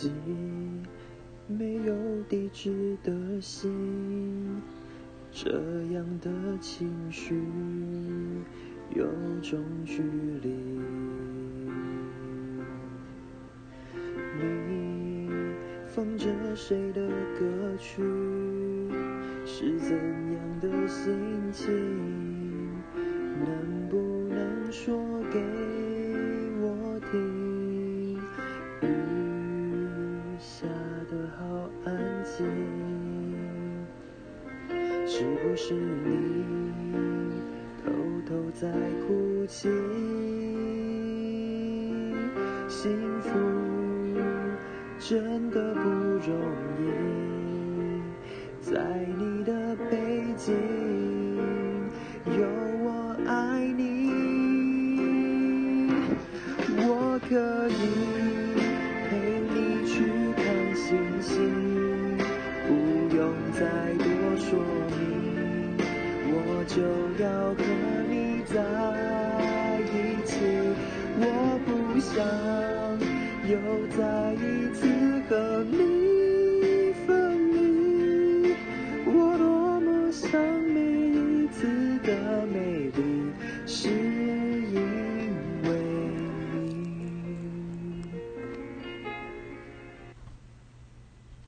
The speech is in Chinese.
己没有地址的信，这样的情绪有种距离。你放着谁的歌曲？是怎样的心情？是不是你偷偷在哭泣？幸福真的不容易，在你的背景有我爱你，我可以再多说明，我就要和你在一起，我不想又再一次和你。